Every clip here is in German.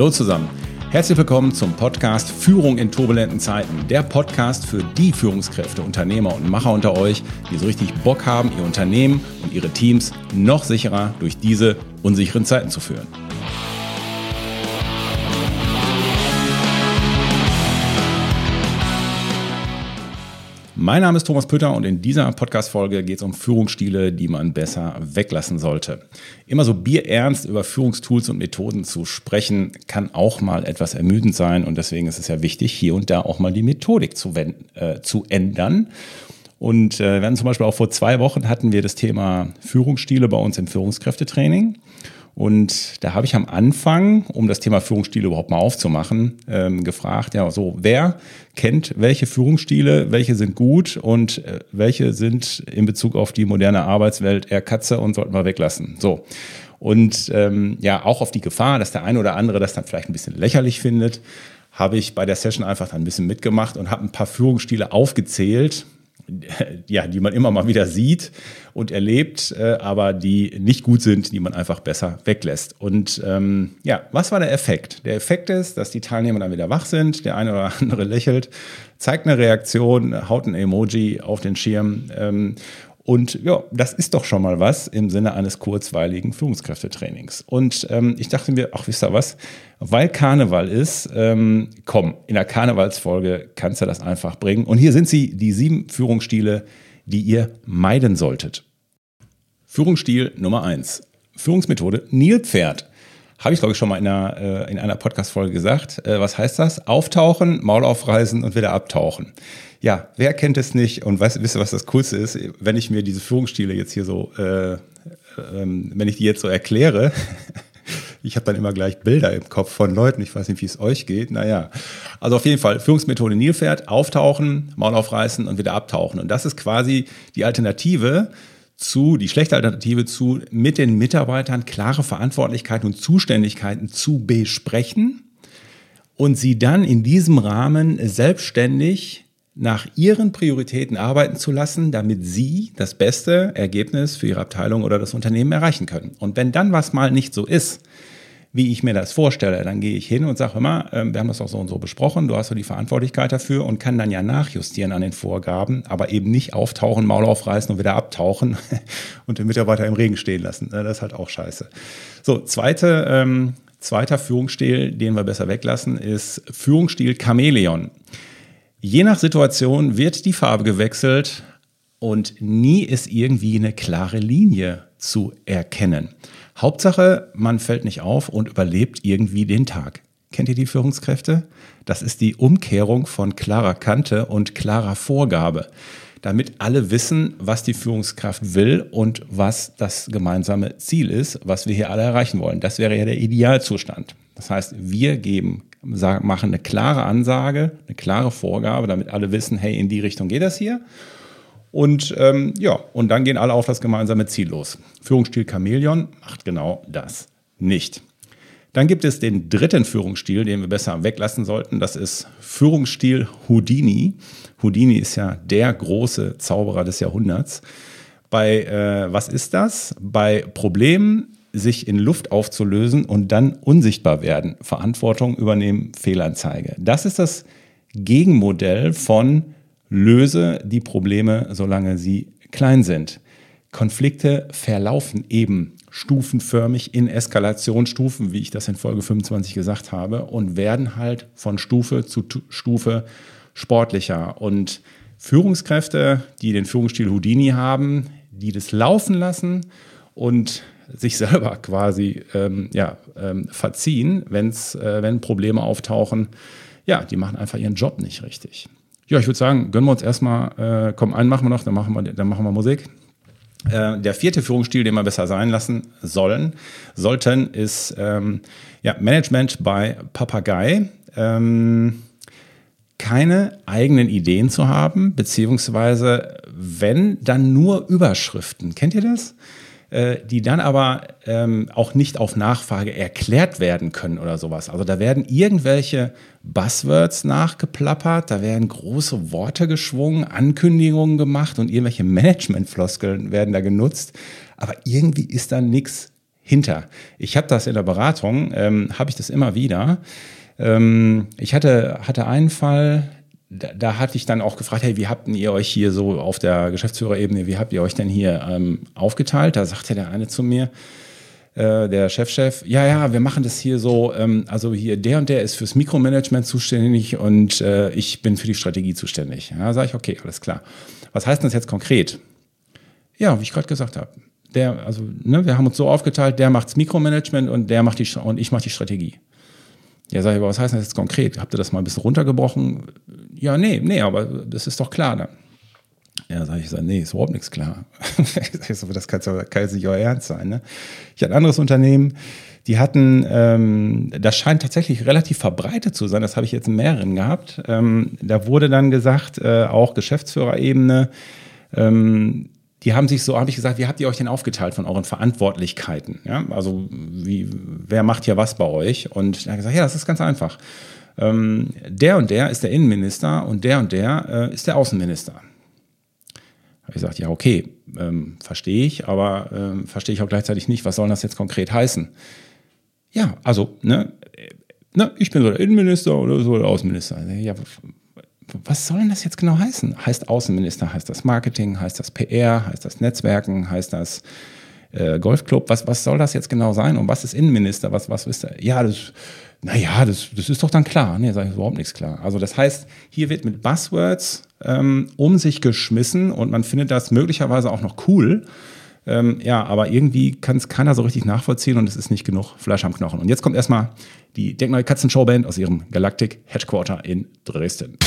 Hallo zusammen. Herzlich willkommen zum Podcast Führung in turbulenten Zeiten. Der Podcast für die Führungskräfte, Unternehmer und Macher unter euch, die so richtig Bock haben, ihr Unternehmen und ihre Teams noch sicherer durch diese unsicheren Zeiten zu führen. Mein Name ist Thomas Pütter und in dieser Podcast-Folge geht es um Führungsstile, die man besser weglassen sollte. Immer so bierernst über Führungstools und Methoden zu sprechen, kann auch mal etwas ermüdend sein und deswegen ist es ja wichtig, hier und da auch mal die Methodik zu, äh, zu ändern. Und äh, wir hatten zum Beispiel auch vor zwei Wochen hatten wir das Thema Führungsstile bei uns im Führungskräftetraining. Und da habe ich am Anfang, um das Thema Führungsstil überhaupt mal aufzumachen, ähm, gefragt, ja, so, wer kennt welche Führungsstile, welche sind gut und äh, welche sind in Bezug auf die moderne Arbeitswelt eher Katze und sollten wir weglassen. So. Und ähm, ja, auch auf die Gefahr, dass der eine oder andere das dann vielleicht ein bisschen lächerlich findet, habe ich bei der Session einfach dann ein bisschen mitgemacht und habe ein paar Führungsstile aufgezählt, ja, die man immer mal wieder sieht und erlebt, äh, aber die nicht gut sind, die man einfach besser weglässt. Und ähm, ja, was war der Effekt? Der Effekt ist, dass die Teilnehmer dann wieder wach sind, der eine oder andere lächelt, zeigt eine Reaktion, haut ein Emoji auf den Schirm ähm, und ja, das ist doch schon mal was im Sinne eines kurzweiligen Führungskräftetrainings. Und ähm, ich dachte mir, ach, wisst ihr was? Weil Karneval ist, ähm, komm, in der Karnevalsfolge kannst du das einfach bringen. Und hier sind sie, die sieben Führungsstile, die ihr meiden solltet. Führungsstil Nummer eins: Führungsmethode Nilpferd. Habe ich, glaube ich, schon mal in einer, äh, in einer Podcast-Folge gesagt. Äh, was heißt das? Auftauchen, Maul aufreißen und wieder abtauchen. Ja, wer kennt es nicht und weiß, wisst ihr, was das Coolste ist? Wenn ich mir diese Führungsstile jetzt hier so, äh, ähm, wenn ich die jetzt so erkläre, ich habe dann immer gleich Bilder im Kopf von Leuten, ich weiß nicht, wie es euch geht. Naja, also auf jeden Fall Führungsmethode Nilpferd, auftauchen, Maul aufreißen und wieder abtauchen. Und das ist quasi die Alternative zu, die schlechte Alternative zu, mit den Mitarbeitern klare Verantwortlichkeiten und Zuständigkeiten zu besprechen und sie dann in diesem Rahmen selbstständig nach ihren Prioritäten arbeiten zu lassen, damit sie das beste Ergebnis für ihre Abteilung oder das Unternehmen erreichen können. Und wenn dann was mal nicht so ist, wie ich mir das vorstelle, dann gehe ich hin und sage immer, äh, wir haben das auch so und so besprochen, du hast so die Verantwortlichkeit dafür und kann dann ja nachjustieren an den Vorgaben, aber eben nicht auftauchen, Maul aufreißen und wieder abtauchen und den Mitarbeiter im Regen stehen lassen. Das ist halt auch scheiße. So, zweite, ähm, zweiter Führungsstil, den wir besser weglassen, ist Führungsstil Chamäleon. Je nach Situation wird die Farbe gewechselt und nie ist irgendwie eine klare Linie zu erkennen. Hauptsache, man fällt nicht auf und überlebt irgendwie den Tag. Kennt ihr die Führungskräfte? Das ist die Umkehrung von klarer Kante und klarer Vorgabe, damit alle wissen, was die Führungskraft will und was das gemeinsame Ziel ist, was wir hier alle erreichen wollen. Das wäre ja der Idealzustand. Das heißt, wir geben machen eine klare Ansage, eine klare Vorgabe, damit alle wissen, hey, in die Richtung geht das hier. Und ähm, ja, und dann gehen alle auf das gemeinsame Ziel los. Führungsstil Chamäleon macht genau das nicht. Dann gibt es den dritten Führungsstil, den wir besser weglassen sollten. Das ist Führungsstil Houdini. Houdini ist ja der große Zauberer des Jahrhunderts. Bei äh, was ist das? Bei Problemen sich in Luft aufzulösen und dann unsichtbar werden. Verantwortung übernehmen, Fehlanzeige. Das ist das Gegenmodell von löse die Probleme, solange sie klein sind. Konflikte verlaufen eben stufenförmig in Eskalationsstufen, wie ich das in Folge 25 gesagt habe, und werden halt von Stufe zu Stufe sportlicher. Und Führungskräfte, die den Führungsstil Houdini haben, die das laufen lassen und sich selber quasi ähm, ja, ähm, verziehen, wenn's, äh, wenn Probleme auftauchen. Ja, die machen einfach ihren Job nicht richtig. Ja, ich würde sagen, gönnen wir uns erstmal, äh, komm, einen machen wir noch, dann machen wir, dann machen wir Musik. Äh, der vierte Führungsstil, den wir besser sein lassen sollen, sollten, ist ähm, ja, Management bei Papagei. Ähm, keine eigenen Ideen zu haben, beziehungsweise wenn, dann nur Überschriften. Kennt ihr das? Äh, die dann aber ähm, auch nicht auf Nachfrage erklärt werden können oder sowas. Also da werden irgendwelche Buzzwords nachgeplappert, da werden große Worte geschwungen, Ankündigungen gemacht und irgendwelche Managementfloskeln werden da genutzt. Aber irgendwie ist da nichts hinter. Ich habe das in der Beratung, ähm, habe ich das immer wieder. Ähm, ich hatte, hatte einen Fall, da, da, hatte ich dann auch gefragt, hey, wie habt ihr euch hier so auf der Geschäftsführerebene, wie habt ihr euch denn hier ähm, aufgeteilt? Da sagte der eine zu mir, äh, der Chefchef, ja, ja, wir machen das hier so, ähm, also hier der und der ist fürs Mikromanagement zuständig und äh, ich bin für die Strategie zuständig. Ja, sage ich, okay, alles klar. Was heißt denn das jetzt konkret? Ja, wie ich gerade gesagt habe. Der, also, ne, wir haben uns so aufgeteilt, der macht's Mikromanagement und der macht die und ich mache die Strategie. Ja, sag ich, aber was heißt das jetzt konkret? Habt ihr das mal ein bisschen runtergebrochen? Ja, nee, nee, aber das ist doch klar dann. Ja, sag ich, sag, nee, ist überhaupt nichts klar. das kann, kann jetzt nicht euer Ernst sein. Ne? Ich hatte ein anderes Unternehmen, die hatten, ähm, das scheint tatsächlich relativ verbreitet zu sein, das habe ich jetzt in mehreren gehabt. Ähm, da wurde dann gesagt, äh, auch Geschäftsführerebene, ähm, die haben sich so, habe ich gesagt, wie habt ihr euch denn aufgeteilt von euren Verantwortlichkeiten? Ja, also wie, wer macht hier was bei euch? Und er hat gesagt, ja, das ist ganz einfach. Ähm, der und der ist der Innenminister und der und der äh, ist der Außenminister. Habe ich gesagt, ja, okay, ähm, verstehe ich, aber ähm, verstehe ich auch gleichzeitig nicht, was soll das jetzt konkret heißen? Ja, also, ne, ne ich bin so der Innenminister oder so der Außenminister. Ja, was soll denn das jetzt genau heißen? Heißt Außenminister, heißt das Marketing, heißt das PR, heißt das Netzwerken, heißt das äh, Golfclub? Was, was soll das jetzt genau sein? Und was ist Innenminister? Was, was ist da? Ja, das, naja, das, das ist doch dann klar. Nee, sage ich überhaupt nichts klar. Also das heißt, hier wird mit Buzzwords ähm, um sich geschmissen und man findet das möglicherweise auch noch cool. Ähm, ja, aber irgendwie kann es keiner so richtig nachvollziehen und es ist nicht genug Fleisch am Knochen. Und jetzt kommt erstmal die Denkneue Katzenshow-Band aus ihrem Galactic Headquarter in Dresden.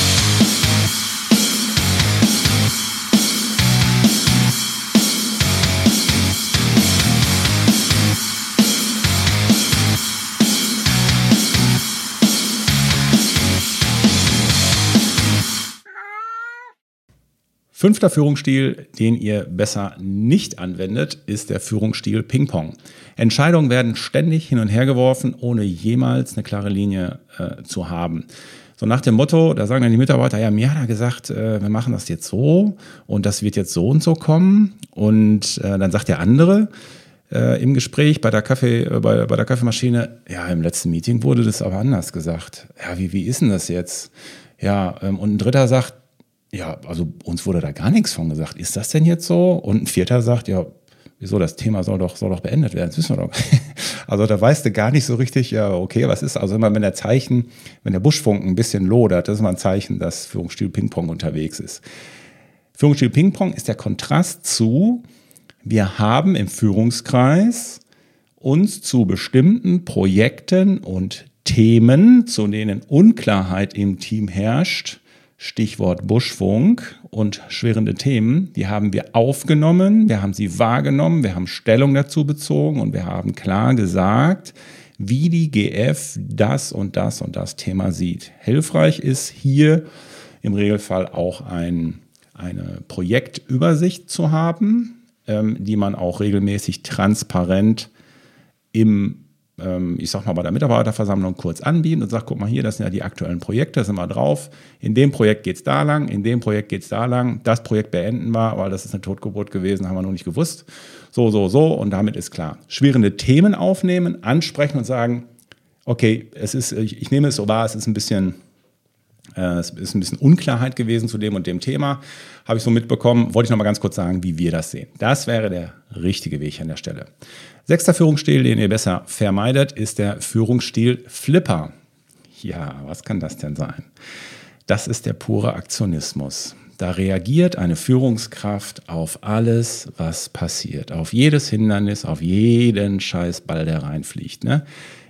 Fünfter Führungsstil, den ihr besser nicht anwendet, ist der Führungsstil Ping-Pong. Entscheidungen werden ständig hin und her geworfen, ohne jemals eine klare Linie äh, zu haben. So nach dem Motto, da sagen dann die Mitarbeiter, ja, mir hat er gesagt, äh, wir machen das jetzt so und das wird jetzt so und so kommen. Und äh, dann sagt der andere äh, im Gespräch bei der, Kaffee, äh, bei, bei der Kaffeemaschine, ja, im letzten Meeting wurde das aber anders gesagt. Ja, wie, wie ist denn das jetzt? Ja, ähm, und ein dritter sagt, ja, also uns wurde da gar nichts von gesagt. Ist das denn jetzt so? Und ein vierter sagt, ja, wieso, das Thema soll doch, soll doch beendet werden, das wissen wir doch. Also da weißt du gar nicht so richtig, ja, okay, was ist, also immer wenn der Zeichen, wenn der Buschfunken ein bisschen lodert, das ist mal ein Zeichen, dass Führungsstil Ping-Pong unterwegs ist. Führungsstil Ping-Pong ist der Kontrast zu, wir haben im Führungskreis uns zu bestimmten Projekten und Themen, zu denen Unklarheit im Team herrscht, Stichwort Buschfunk und schwerende Themen, die haben wir aufgenommen, wir haben sie wahrgenommen, wir haben Stellung dazu bezogen und wir haben klar gesagt, wie die GF das und das und das Thema sieht. Hilfreich ist hier im Regelfall auch ein, eine Projektübersicht zu haben, ähm, die man auch regelmäßig transparent im ich sag mal, bei der Mitarbeiterversammlung kurz anbieten und sagt, guck mal hier, das sind ja die aktuellen Projekte, sind wir drauf. In dem Projekt geht es da lang, in dem Projekt geht es da lang. Das Projekt beenden wir, weil das ist eine Totgeburt gewesen, haben wir noch nicht gewusst. So, so, so und damit ist klar. Schwierige Themen aufnehmen, ansprechen und sagen, okay, es ist, ich, ich nehme es so wahr, es ist ein bisschen es ist ein bisschen Unklarheit gewesen zu dem und dem Thema. Habe ich so mitbekommen. Wollte ich noch mal ganz kurz sagen, wie wir das sehen. Das wäre der richtige Weg an der Stelle. Sechster Führungsstil, den ihr besser vermeidet, ist der Führungsstil Flipper. Ja, was kann das denn sein? Das ist der pure Aktionismus. Da reagiert eine Führungskraft auf alles, was passiert. Auf jedes Hindernis, auf jeden Scheißball, der reinfliegt. Ne?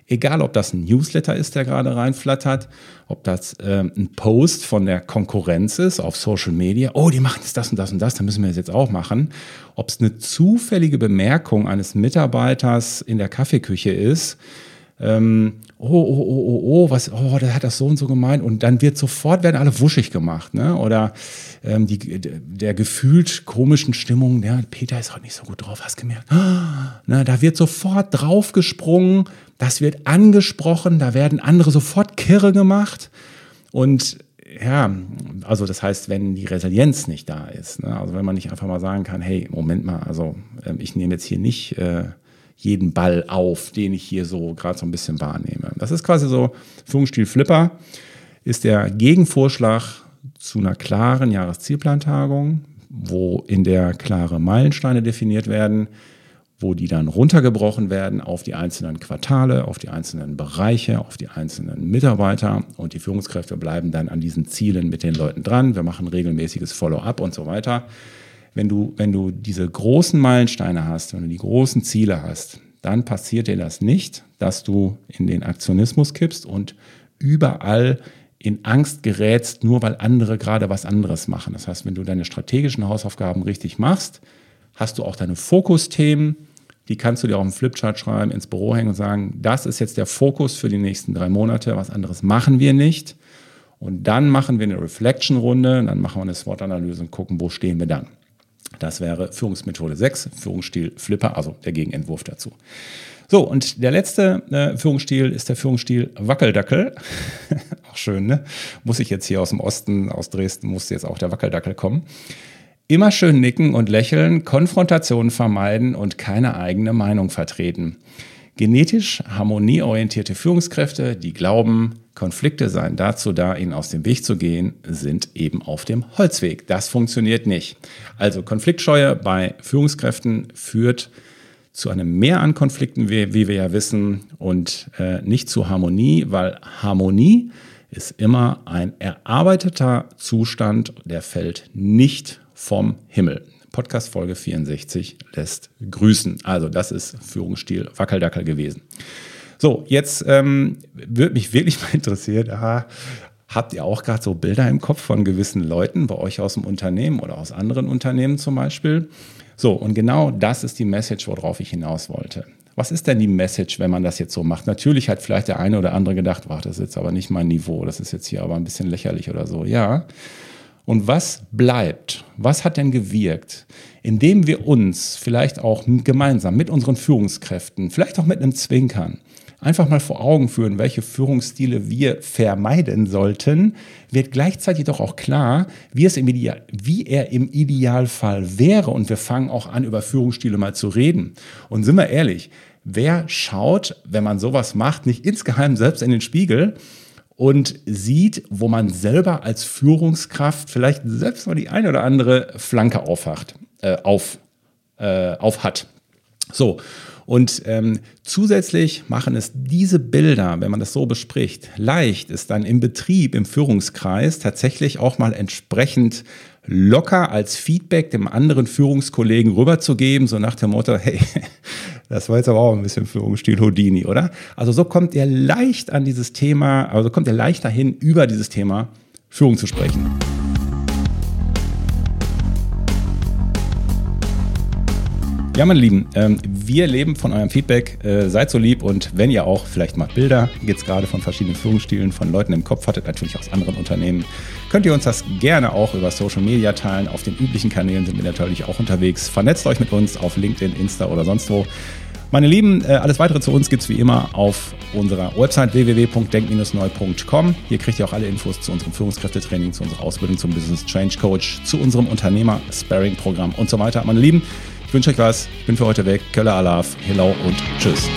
Egal, ob das ein Newsletter ist, der gerade reinflattert, ob das ähm, ein Post von der Konkurrenz ist auf Social Media. Oh, die machen jetzt das und das und das, dann müssen wir das jetzt auch machen. Ob es eine zufällige Bemerkung eines Mitarbeiters in der Kaffeeküche ist. Ähm, oh, oh, oh, oh, oh, was, oh, der hat das so und so gemeint. Und dann wird sofort, werden alle wuschig gemacht. Ne? Oder ähm, die, der gefühlt komischen Stimmung, ja, Peter ist heute nicht so gut drauf, hast gemerkt. Ne, da wird sofort draufgesprungen das wird angesprochen, da werden andere sofort kirre gemacht. Und ja, also das heißt, wenn die Resilienz nicht da ist, ne? also wenn man nicht einfach mal sagen kann, hey, Moment mal, also äh, ich nehme jetzt hier nicht, äh, jeden Ball auf, den ich hier so gerade so ein bisschen wahrnehme. Das ist quasi so Führungsstil Flipper, ist der Gegenvorschlag zu einer klaren Jahreszielplantagung, wo in der klare Meilensteine definiert werden, wo die dann runtergebrochen werden auf die einzelnen Quartale, auf die einzelnen Bereiche, auf die einzelnen Mitarbeiter und die Führungskräfte bleiben dann an diesen Zielen mit den Leuten dran. Wir machen regelmäßiges Follow-up und so weiter. Wenn du, wenn du diese großen Meilensteine hast, wenn du die großen Ziele hast, dann passiert dir das nicht, dass du in den Aktionismus kippst und überall in Angst gerätst, nur weil andere gerade was anderes machen. Das heißt, wenn du deine strategischen Hausaufgaben richtig machst, hast du auch deine Fokusthemen, die kannst du dir auf dem Flipchart schreiben, ins Büro hängen und sagen, das ist jetzt der Fokus für die nächsten drei Monate, was anderes machen wir nicht. Und dann machen wir eine Reflection-Runde, dann machen wir eine SWOT-Analyse und gucken, wo stehen wir dann. Das wäre Führungsmethode 6, Führungsstil Flipper, also der Gegenentwurf dazu. So, und der letzte äh, Führungsstil ist der Führungsstil Wackeldackel. auch schön, ne? Muss ich jetzt hier aus dem Osten, aus Dresden, muss jetzt auch der Wackeldackel kommen. Immer schön nicken und lächeln, Konfrontationen vermeiden und keine eigene Meinung vertreten. Genetisch harmonieorientierte Führungskräfte, die glauben, Konflikte seien dazu da, ihnen aus dem Weg zu gehen, sind eben auf dem Holzweg. Das funktioniert nicht. Also Konfliktscheue bei Führungskräften führt zu einem Mehr an Konflikten, wie, wie wir ja wissen, und äh, nicht zu Harmonie, weil Harmonie ist immer ein erarbeiteter Zustand, der fällt nicht vom Himmel. Podcast Folge 64 lässt grüßen. Also das ist Führungsstil Wackeldackel gewesen. So, jetzt ähm, würde mich wirklich mal interessieren, aha, habt ihr auch gerade so Bilder im Kopf von gewissen Leuten bei euch aus dem Unternehmen oder aus anderen Unternehmen zum Beispiel? So, und genau das ist die Message, worauf ich hinaus wollte. Was ist denn die Message, wenn man das jetzt so macht? Natürlich hat vielleicht der eine oder andere gedacht, wach, das ist jetzt aber nicht mein Niveau, das ist jetzt hier aber ein bisschen lächerlich oder so. Ja, und was bleibt? Was hat denn gewirkt? Indem wir uns vielleicht auch gemeinsam mit unseren Führungskräften, vielleicht auch mit einem Zwinkern, einfach mal vor Augen führen, welche Führungsstile wir vermeiden sollten, wird gleichzeitig doch auch klar, wie, es im Ideal, wie er im Idealfall wäre. Und wir fangen auch an, über Führungsstile mal zu reden. Und sind wir ehrlich, wer schaut, wenn man sowas macht, nicht insgeheim selbst in den Spiegel und sieht, wo man selber als Führungskraft vielleicht selbst mal die eine oder andere Flanke aufhacht, äh, auf, äh, auf hat. So, und ähm, zusätzlich machen es diese Bilder, wenn man das so bespricht, leicht, es dann im Betrieb, im Führungskreis tatsächlich auch mal entsprechend locker als Feedback dem anderen Führungskollegen rüberzugeben, so nach dem Motto, hey, das war jetzt aber auch ein bisschen Führungsstil Houdini, oder? Also so kommt er leicht an dieses Thema, also kommt er leicht dahin, über dieses Thema Führung zu sprechen. Ja, meine Lieben, ähm, wir leben von eurem Feedback. Äh, seid so lieb und wenn ihr auch vielleicht mal Bilder, jetzt gerade von verschiedenen Führungsstilen, von Leuten im Kopf hattet, natürlich aus anderen Unternehmen, könnt ihr uns das gerne auch über Social Media teilen. Auf den üblichen Kanälen sind wir natürlich auch unterwegs. Vernetzt euch mit uns auf LinkedIn, Insta oder sonst wo. Meine Lieben, äh, alles weitere zu uns gibt es wie immer auf unserer Website www.denk-neu.com. Hier kriegt ihr auch alle Infos zu unserem Führungskräftetraining, zu unserer Ausbildung zum Business Change Coach, zu unserem Unternehmer-Sparing-Programm und so weiter. Meine Lieben, wünsche euch was. Ich bin für heute weg. Kölle Alaf. Hello und tschüss.